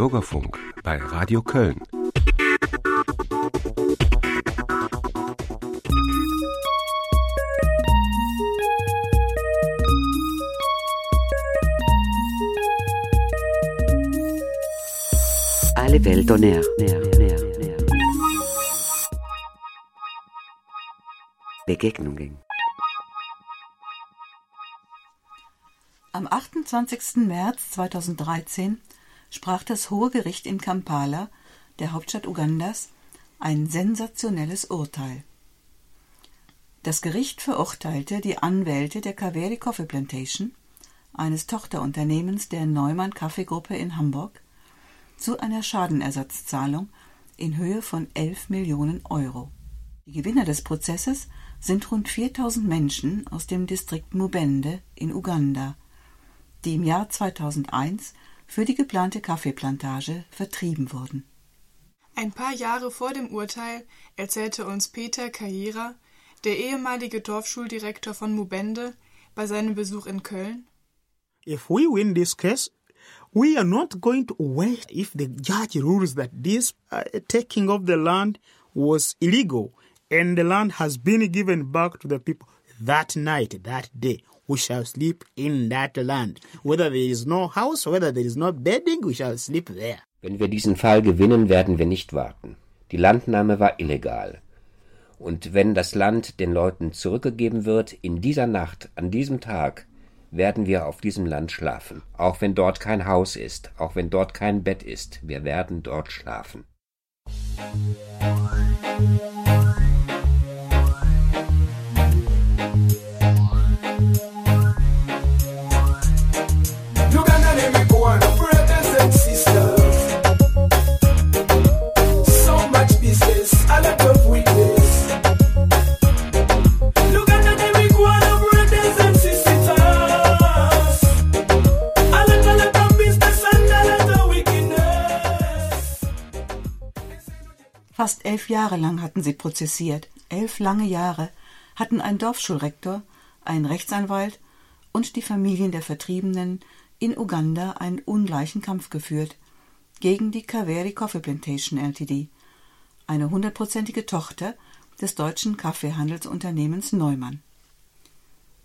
Bürgerfunk bei Radio Köln. Alle Welt Air. Begegnungen. Am 28. März 2013 sprach das Hohe Gericht in Kampala, der Hauptstadt Ugandas, ein sensationelles Urteil. Das Gericht verurteilte die Anwälte der Kaveri Coffee Plantation, eines Tochterunternehmens der Neumann Kaffeegruppe in Hamburg, zu einer Schadenersatzzahlung in Höhe von 11 Millionen Euro. Die Gewinner des Prozesses sind rund 4000 Menschen aus dem Distrikt Mubende in Uganda, die im Jahr 2001 für die geplante Kaffeeplantage vertrieben wurden. Ein paar Jahre vor dem Urteil erzählte uns Peter Carriera, der ehemalige Dorfschuldirektor von Mubende, bei seinem Besuch in Köln. If we win this case, we are not going to wait if the judge rules that this uh, taking of the land was illegal and the land has been given back to the people that night, that day. We shall sleep in that land. Whether there is no house, whether there is no bedding, we shall sleep there. Wenn wir diesen Fall gewinnen, werden wir nicht warten. Die Landnahme war illegal. Und wenn das Land den Leuten zurückgegeben wird, in dieser Nacht, an diesem Tag, werden wir auf diesem Land schlafen. Auch wenn dort kein Haus ist, auch wenn dort kein Bett ist, wir werden dort schlafen. Uganda elf Jahre lang hatten sie prozessiert. Elf lange Jahre hatten ein Dorfschulrektor, ein Rechtsanwalt und die Familien der Vertriebenen in Uganda einen ungleichen Kampf geführt gegen die Kaveri Coffee Plantation Ltd., eine hundertprozentige Tochter des deutschen Kaffeehandelsunternehmens Neumann.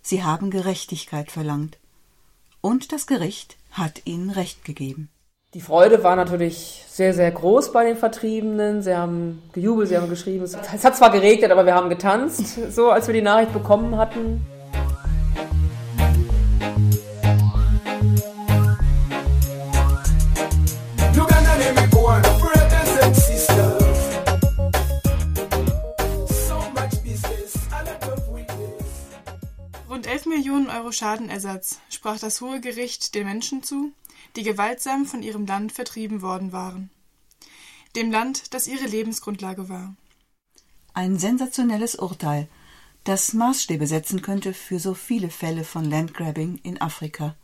Sie haben Gerechtigkeit verlangt. Und das Gericht hat ihnen Recht gegeben. Die Freude war natürlich sehr, sehr groß bei den Vertriebenen. Sie haben gejubelt, sie haben geschrieben. Es hat zwar geregnet, aber wir haben getanzt, so als wir die Nachricht bekommen hatten. Rund 11 Millionen Euro Schadenersatz sprach das Hohe Gericht den Menschen zu, die gewaltsam von ihrem Land vertrieben worden waren. Dem Land, das ihre Lebensgrundlage war. Ein sensationelles Urteil, das Maßstäbe setzen könnte für so viele Fälle von Landgrabbing in Afrika.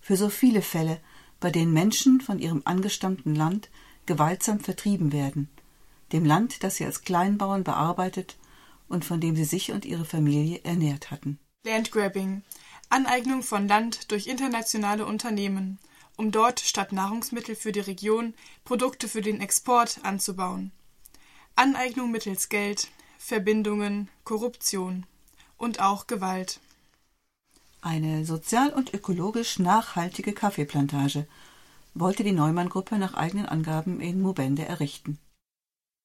Für so viele Fälle, bei denen Menschen von ihrem angestammten Land gewaltsam vertrieben werden, dem Land, das sie als Kleinbauern bearbeitet und von dem sie sich und ihre Familie ernährt hatten. Landgrabbing, Aneignung von Land durch internationale Unternehmen, um dort statt Nahrungsmittel für die Region Produkte für den Export anzubauen. Aneignung mittels Geld, Verbindungen, Korruption und auch Gewalt. Eine sozial und ökologisch nachhaltige Kaffeeplantage wollte die Neumann-Gruppe nach eigenen Angaben in Mubende errichten.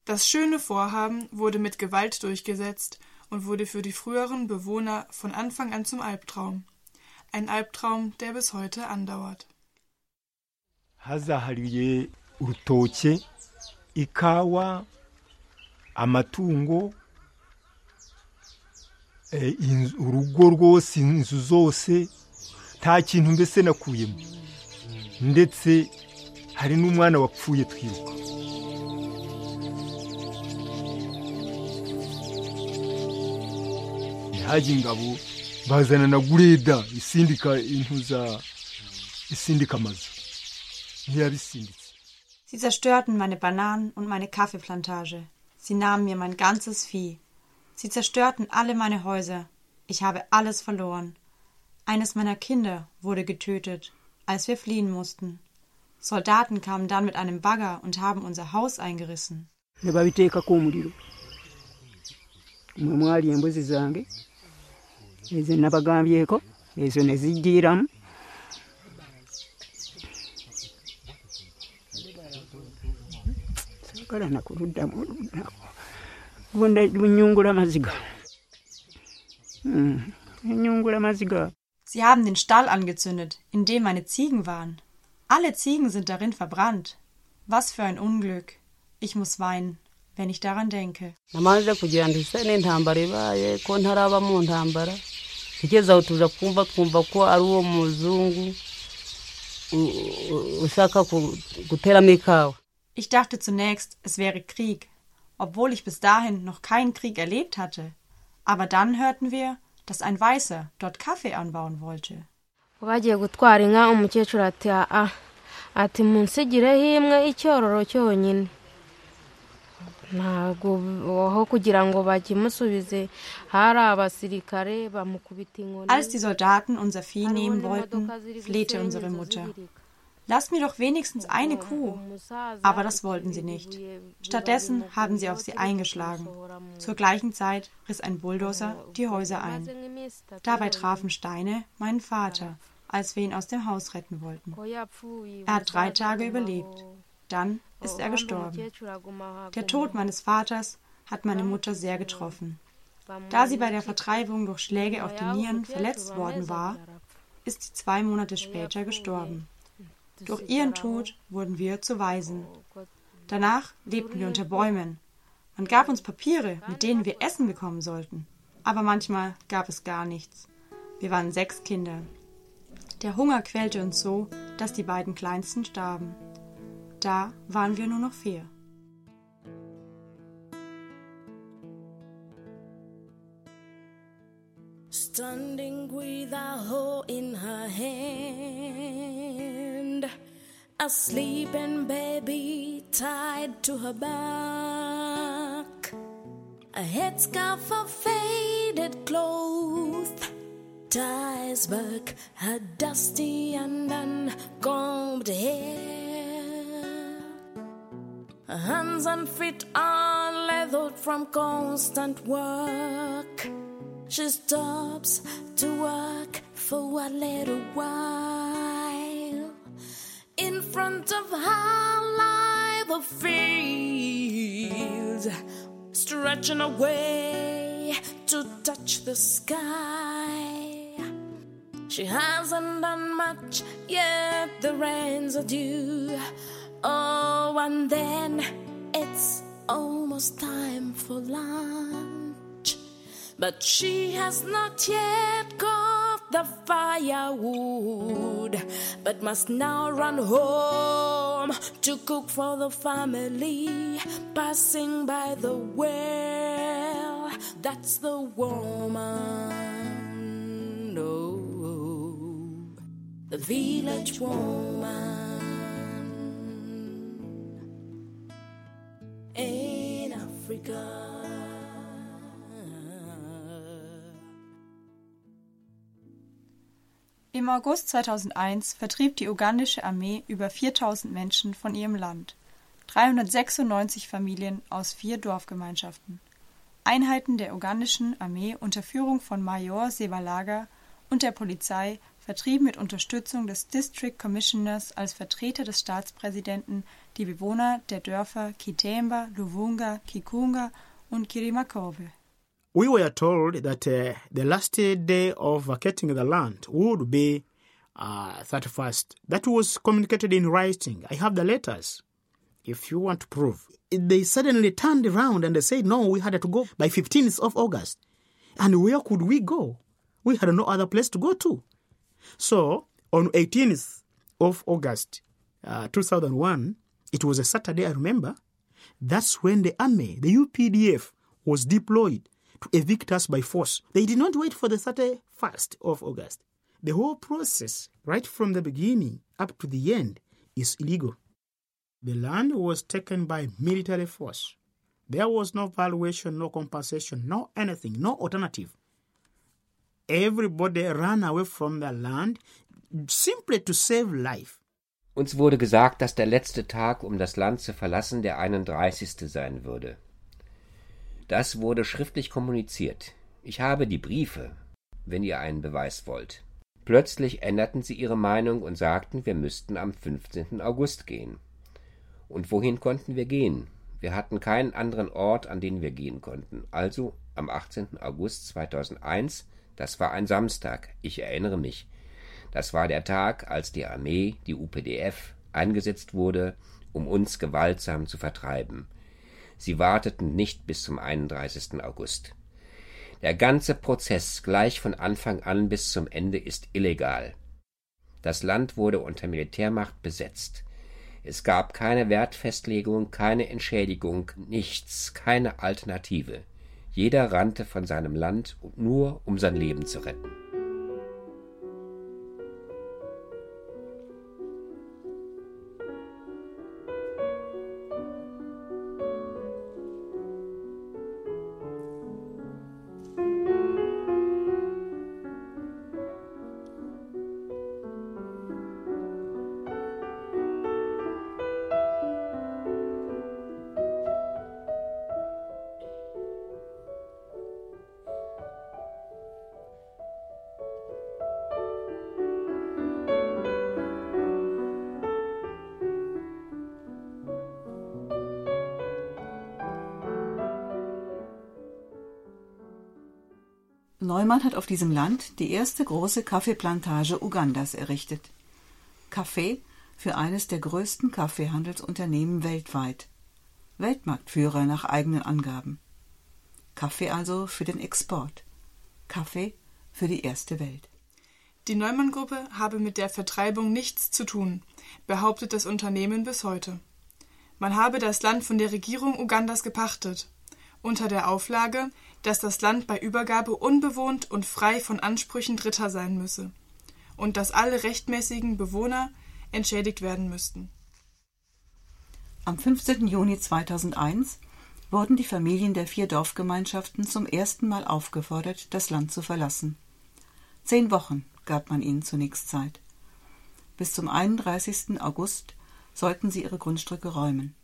Das schöne Vorhaben wurde mit Gewalt durchgesetzt und wurde für die früheren Bewohner von Anfang an zum Albtraum. Ein Albtraum, der bis heute andauert. hazahariye urutoke ikawa amatungo inzu zose mbese nakuyemo ndetse hari n'umwana bazana na gureda isindika intu za isindika amazu ntiyabisinditse Sie zerstörten meine Bananen und meine Kaffeeplantage. Sie nahmen mir mein ganzes Vieh. Sie zerstörten alle meine Häuser. Ich habe alles verloren. Eines meiner Kinder wurde getötet, als wir fliehen mussten. Soldaten kamen dann mit einem Bagger und haben unser Haus eingerissen. ne babiteekako omuliro mwe mwali embuzi zange ezo nabagambyeko ezo ne zijjiiramu saagala nakuluddamu oluddamu bunda bunyungula maziga Mm, enyungula maziga Sie haben den Stall angezündet, in dem meine Ziegen waren. Alle Ziegen sind darin verbrannt. Was für ein Unglück. Ich muss weinen, wenn ich daran denke. Kigeze aho tuza kumva twumva ko ari uwo muzungu ushaka guteramo ikawa Ich dachte zunächst, es wäre Krieg, obwohl ich bis dahin noch keinen Krieg erlebt hatte. Aber dann hörten wir, dass ein Weißer dort Kaffee anbauen wollte. bagiye gutwara inka umukecuru ati aa ati munsigireho imwe icyororo cyonyine ntabwo aho kugira ngo bakimusubize hari abasirikare bamukubita inkoni Als die Soldaten unser Vieh nehmen wollten, flehte unsere Mutter. Lass mir doch wenigstens eine Kuh. Aber das wollten sie nicht. Stattdessen haben sie auf sie eingeschlagen. Zur gleichen Zeit riss ein Bulldozer die Häuser ein. Dabei trafen Steine meinen Vater, als wir ihn aus dem Haus retten wollten. Er hat drei Tage überlebt. Dann ist er gestorben. Der Tod meines Vaters hat meine Mutter sehr getroffen. Da sie bei der Vertreibung durch Schläge auf die Nieren verletzt worden war, ist sie zwei Monate später gestorben. Durch ihren Tod wurden wir zu Waisen. Danach lebten wir unter Bäumen. Man gab uns Papiere, mit denen wir Essen bekommen sollten. Aber manchmal gab es gar nichts. Wir waren sechs Kinder. Der Hunger quälte uns so, dass die beiden Kleinsten starben. Da waren wir nur noch vier. standing with a hoe in her hand, a sleeping baby tied to her back, a headscarf of faded cloth ties back her dusty and uncombed hair. Hands and feet are leathered from constant work. She stops to work for a little while. In front of her lie the fields, stretching away to touch the sky. She hasn't done much yet, the rains are due. And then it's almost time for lunch. But she has not yet got the firewood, but must now run home to cook for the family. Passing by the well, that's the woman. Oh, the village woman Africa. Im August 2001 vertrieb die ugandische Armee über 4000 Menschen von ihrem Land. 396 Familien aus vier Dorfgemeinschaften. Einheiten der ugandischen Armee unter Führung von Major Sebalaga und der Polizei vertrieben mit Unterstützung des District Commissioners als Vertreter des Staatspräsidenten die Bewohner der Dörfer Kitemba, Luvunga, Kikunga und Kirimakobe. we were told that uh, the last day of vacating the land would be uh, 31st. That was communicated in writing. I have the letters. If you want to prove, they suddenly turned around and they said, "No, we had to go by 15th of August." And where could we go? We had no other place to go to. So on 18th of August, uh, 2001, it was a Saturday. I remember. That's when the army, the UPDF, was deployed to evict us by force. They did not wait for the 31st of August. The whole process, right from the beginning up to the end, is illegal. The land was taken by military force. There was no valuation, no compensation, no anything, no alternative. Everybody ran away from the land simply to save life. Uns wurde gesagt, dass der letzte Tag, um das Land zu verlassen, der 31. sein würde. Das wurde schriftlich kommuniziert. Ich habe die Briefe, wenn ihr einen Beweis wollt. Plötzlich änderten sie ihre Meinung und sagten, wir müssten am 15. August gehen. Und wohin konnten wir gehen? Wir hatten keinen anderen Ort, an den wir gehen konnten. Also am 18. August 2001, das war ein Samstag, ich erinnere mich. Das war der Tag, als die Armee, die UPDF, eingesetzt wurde, um uns gewaltsam zu vertreiben. Sie warteten nicht bis zum 31. August. Der ganze Prozess gleich von Anfang an bis zum Ende ist illegal. Das Land wurde unter Militärmacht besetzt. Es gab keine Wertfestlegung, keine Entschädigung, nichts, keine Alternative. Jeder rannte von seinem Land nur, um sein Leben zu retten. Neumann hat auf diesem Land die erste große Kaffeeplantage Ugandas errichtet. Kaffee für eines der größten Kaffeehandelsunternehmen weltweit. Weltmarktführer nach eigenen Angaben. Kaffee also für den Export. Kaffee für die erste Welt. Die Neumann-Gruppe habe mit der Vertreibung nichts zu tun, behauptet das Unternehmen bis heute. Man habe das Land von der Regierung Ugandas gepachtet, unter der Auflage, dass das Land bei Übergabe unbewohnt und frei von Ansprüchen Dritter sein müsse und dass alle rechtmäßigen Bewohner entschädigt werden müssten. Am 15. Juni 2001 wurden die Familien der vier Dorfgemeinschaften zum ersten Mal aufgefordert, das Land zu verlassen. Zehn Wochen gab man ihnen zunächst Zeit. Bis zum 31. August sollten sie ihre Grundstücke räumen.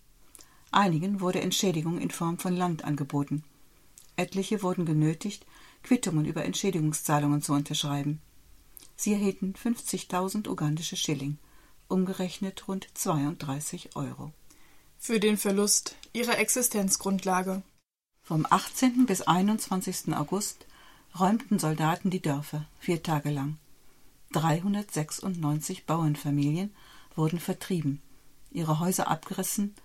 Einigen wurde Entschädigung in Form von Land angeboten. Etliche wurden genötigt, Quittungen über Entschädigungszahlungen zu unterschreiben. Sie erhielten 50.000 ugandische Schilling, umgerechnet rund 32 Euro. Für den Verlust ihrer Existenzgrundlage. Vom 18. bis 21. August räumten Soldaten die Dörfer vier Tage lang. 396 Bauernfamilien wurden vertrieben, ihre Häuser abgerissen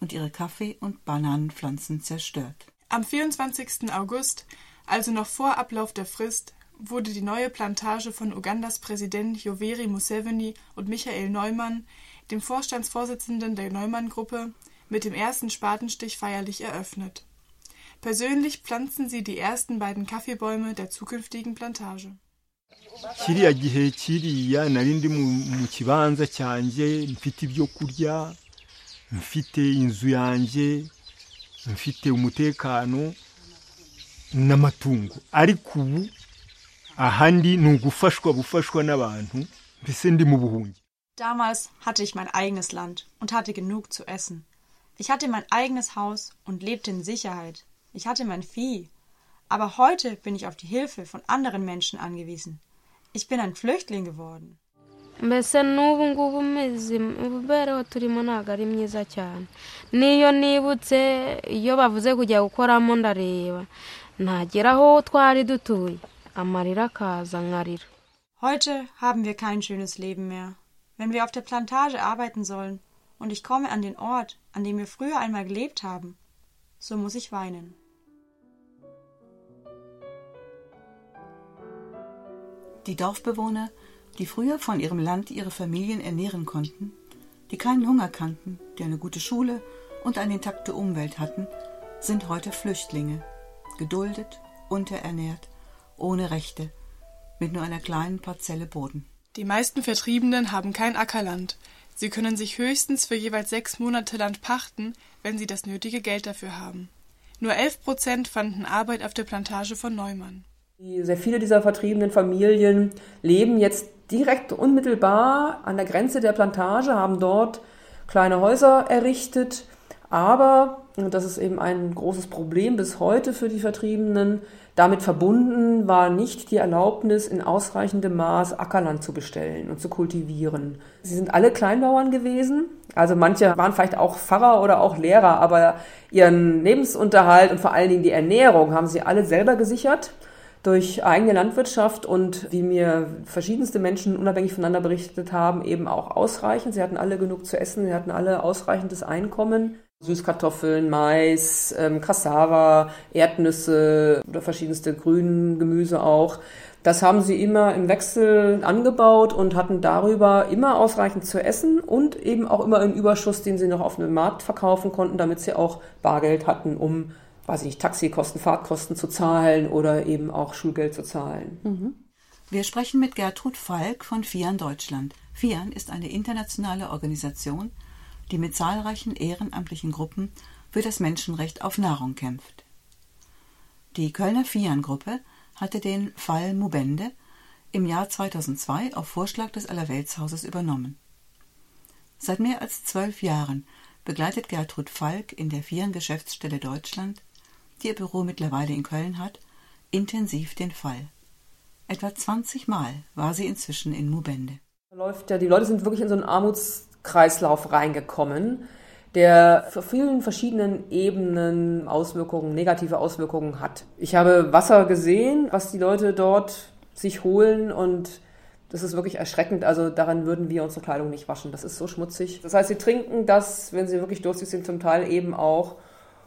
und ihre Kaffee- und Bananenpflanzen zerstört. Am 24. August, also noch vor Ablauf der Frist, wurde die neue Plantage von Ugandas Präsident Yoweri Museveni und Michael Neumann, dem Vorstandsvorsitzenden der Neumann-Gruppe, mit dem ersten Spatenstich feierlich eröffnet. Persönlich pflanzen sie die ersten beiden Kaffeebäume der zukünftigen Plantage. kiriya gihe kiriya nari ndi mu mu kibanza cyanjye mfite ibyo kurya mfite inzu yanjye mfite umutekano n'amatungo ariko ubu ahandi ni ugufashwa gufashwa n'abantu mbese ndi mu buhungi Damals hatte ich mein eigenes Land und hatte genug zu essen. Ich hatte mein eigenes Haus und lebte in Sicherheit. Ich hatte mein Vieh. Aber heute bin ich auf die Hilfe von anderen Menschen angewiesen. Ich bin ein Flüchtling geworden. Mbese n'ubu ngubu imibereho turimo ntabwo ari myiza cyane n'iyo nibutse iyo bavuze kujya gukoramo ndareba ntagera aho twari dutuye amarira akaza nkarira Heute haben wir kein schönes Leben mehr. Wenn wir auf der Plantage arbeiten sollen und ich komme an den Ort, an dem wir früher einmal gelebt haben, so muss ich weinen. Die Dorfbewohner, die früher von ihrem Land ihre Familien ernähren konnten, die keinen Hunger kannten, die eine gute Schule und eine intakte Umwelt hatten, sind heute Flüchtlinge, geduldet, unterernährt, ohne Rechte, mit nur einer kleinen Parzelle Boden. Die meisten Vertriebenen haben kein Ackerland. Sie können sich höchstens für jeweils sechs Monate Land pachten, wenn sie das nötige Geld dafür haben. Nur elf Prozent fanden Arbeit auf der Plantage von Neumann. Sehr viele dieser vertriebenen Familien leben jetzt direkt unmittelbar an der Grenze der Plantage, haben dort kleine Häuser errichtet. Aber, und das ist eben ein großes Problem bis heute für die Vertriebenen, damit verbunden war nicht die Erlaubnis, in ausreichendem Maß Ackerland zu bestellen und zu kultivieren. Sie sind alle Kleinbauern gewesen. Also manche waren vielleicht auch Pfarrer oder auch Lehrer, aber ihren Lebensunterhalt und vor allen Dingen die Ernährung haben sie alle selber gesichert durch eigene Landwirtschaft und wie mir verschiedenste Menschen unabhängig voneinander berichtet haben, eben auch ausreichend. Sie hatten alle genug zu essen, sie hatten alle ausreichendes Einkommen. Süßkartoffeln, Mais, ähm, Cassava, Erdnüsse oder verschiedenste Grüngemüse auch. Das haben sie immer im Wechsel angebaut und hatten darüber immer ausreichend zu essen und eben auch immer einen Überschuss, den sie noch auf dem Markt verkaufen konnten, damit sie auch Bargeld hatten, um, weiß ich nicht, Taxikosten, Fahrtkosten zu zahlen oder eben auch Schulgeld zu zahlen. Wir sprechen mit Gertrud Falk von FIAN Deutschland. FIAN ist eine internationale Organisation, die mit zahlreichen ehrenamtlichen Gruppen für das Menschenrecht auf Nahrung kämpft. Die Kölner FIAN-Gruppe hatte den Fall Mubende im Jahr 2002 auf Vorschlag des Allerweltshauses übernommen. Seit mehr als zwölf Jahren begleitet Gertrud Falk in der FIAN-Geschäftsstelle Deutschland, die ihr Büro mittlerweile in Köln hat, intensiv den Fall. Etwa 20 Mal war sie inzwischen in Mubende. Läuft ja, die Leute sind wirklich in so einen Armutskreislauf reingekommen, der für vielen verschiedenen Ebenen Auswirkungen, negative Auswirkungen hat. Ich habe Wasser gesehen, was die Leute dort sich holen und das ist wirklich erschreckend. Also daran würden wir unsere Kleidung nicht waschen. Das ist so schmutzig. Das heißt, sie trinken das, wenn sie wirklich durstig sind, zum Teil eben auch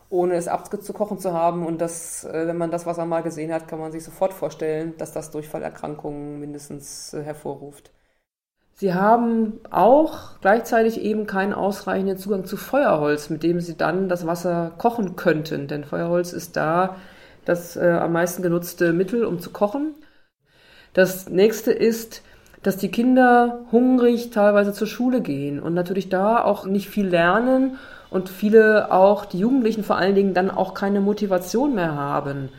ohne es abzukochen zu haben. Und das, äh, wenn man das Wasser mal gesehen hat, kann man sich sofort vorstellen, dass das Durchfallerkrankungen mindestens äh, hervorruft. Sie haben auch gleichzeitig eben keinen ausreichenden Zugang zu Feuerholz, mit dem Sie dann das Wasser kochen könnten. Denn Feuerholz ist da das äh, am meisten genutzte Mittel, um zu kochen. Das nächste ist, dass die Kinder hungrig teilweise zur Schule gehen und natürlich da auch nicht viel lernen und viele auch, die Jugendlichen vor allen Dingen, dann auch keine Motivation mehr haben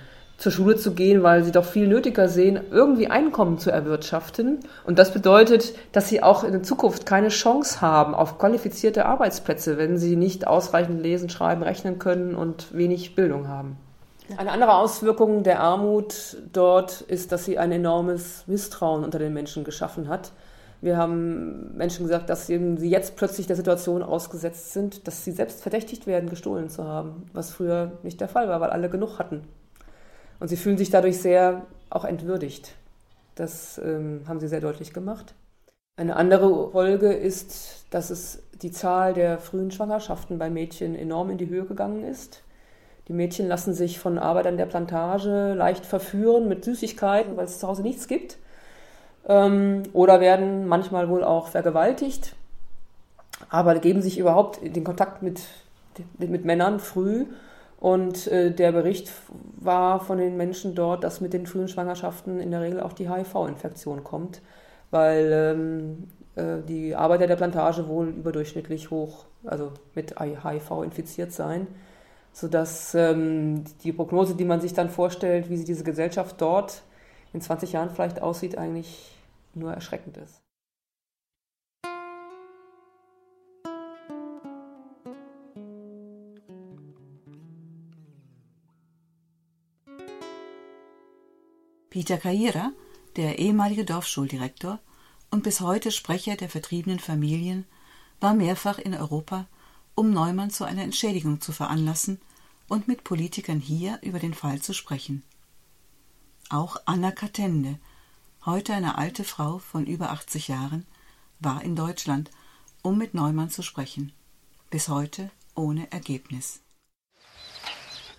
zur Schule zu gehen, weil sie doch viel nötiger sehen, irgendwie Einkommen zu erwirtschaften. Und das bedeutet, dass sie auch in der Zukunft keine Chance haben auf qualifizierte Arbeitsplätze, wenn sie nicht ausreichend lesen, schreiben, rechnen können und wenig Bildung haben. Eine andere Auswirkung der Armut dort ist, dass sie ein enormes Misstrauen unter den Menschen geschaffen hat. Wir haben Menschen gesagt, dass sie jetzt plötzlich der Situation ausgesetzt sind, dass sie selbst verdächtigt werden, gestohlen zu haben, was früher nicht der Fall war, weil alle genug hatten. Und sie fühlen sich dadurch sehr auch entwürdigt. Das ähm, haben sie sehr deutlich gemacht. Eine andere Folge ist, dass es die Zahl der frühen Schwangerschaften bei Mädchen enorm in die Höhe gegangen ist. Die Mädchen lassen sich von Arbeitern der Plantage leicht verführen mit Süßigkeiten, weil es zu Hause nichts gibt. Ähm, oder werden manchmal wohl auch vergewaltigt, aber geben sich überhaupt den Kontakt mit, mit, Männern früh. Und äh, der Bericht war von den Menschen dort, dass mit den frühen Schwangerschaften in der Regel auch die HIV-Infektion kommt, weil ähm, äh, die Arbeiter der Plantage wohl überdurchschnittlich hoch, also mit HIV infiziert seien, sodass ähm, die Prognose, die man sich dann vorstellt, wie sie diese Gesellschaft dort in 20 Jahren vielleicht aussieht, eigentlich nur erschreckend ist. Peter Kaira, der ehemalige Dorfschuldirektor und bis heute Sprecher der vertriebenen Familien, war mehrfach in Europa, um Neumann zu einer Entschädigung zu veranlassen und mit Politikern hier über den Fall zu sprechen. Auch Anna Katende, heute eine alte Frau von über 80 Jahren, war in Deutschland, um mit Neumann zu sprechen. Bis heute ohne Ergebnis.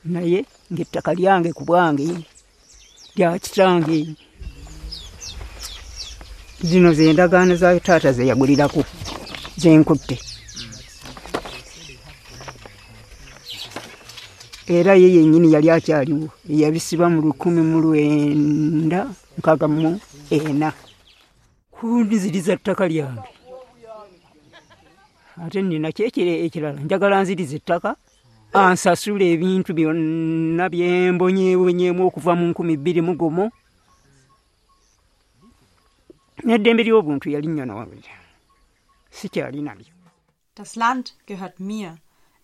naye ng'ettaka lyange ku bwange lya kitange zino ze ndagaano za taata ze yagulirako zenkutte era ye yennyini yali akyaliwo yabisiba mu lukumi mu lwenda nkaaga mu ena. Kundiziriza ttaka lyange ate nina kyekire ekirala njagala nziriza ettaka ansasula ebintu byonna byembonyebonyemu okuva mu nkumi bbiri mu gumu. N'eddembe ly'obuntu yalinyonoonera sikyali nalyo. Das Land gehört mir.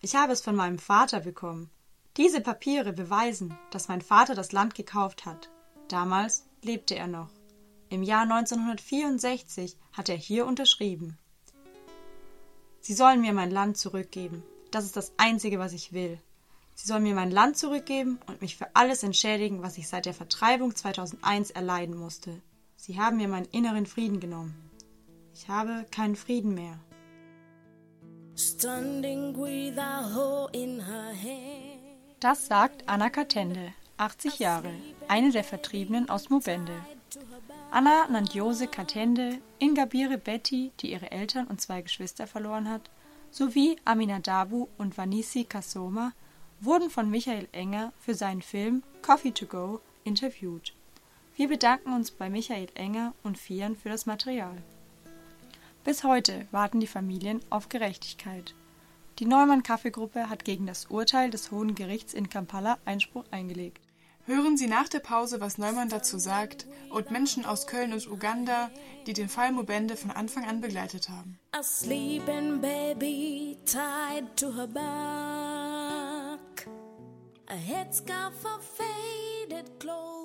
Ich habe es von meinem Vater bekommen. Diese Papiere beweisen, dass mein Vater das Land gekauft hat. Damals lebte er noch. Im Jahr 1964 hat er hier unterschrieben. Sie sollen mir mein Land zurückgeben. Das ist das Einzige, was ich will. Sie sollen mir mein Land zurückgeben und mich für alles entschädigen, was ich seit der Vertreibung 2001 erleiden musste. Sie haben mir meinen inneren Frieden genommen. Ich habe keinen Frieden mehr. Standing with a hoe in her hand. Das sagt Anna Katende, 80 Jahre, eine der Vertriebenen aus Mubende. Anna nannt Jose Katende, Ingabire Betty, die ihre Eltern und zwei Geschwister verloren hat, sowie Aminadabu und Vanisi Kasoma wurden von Michael Enger für seinen Film Coffee to Go interviewt. Wir bedanken uns bei Michael Enger und Fian für das Material. Bis heute warten die Familien auf Gerechtigkeit. Die Neumann Kaffeegruppe hat gegen das Urteil des Hohen Gerichts in Kampala Einspruch eingelegt. Hören Sie nach der Pause, was Neumann dazu sagt und Menschen aus Köln und Uganda, die den Fall Mubende von Anfang an begleitet haben. A sleeping baby tied to her back. A headscarf of faded clothes.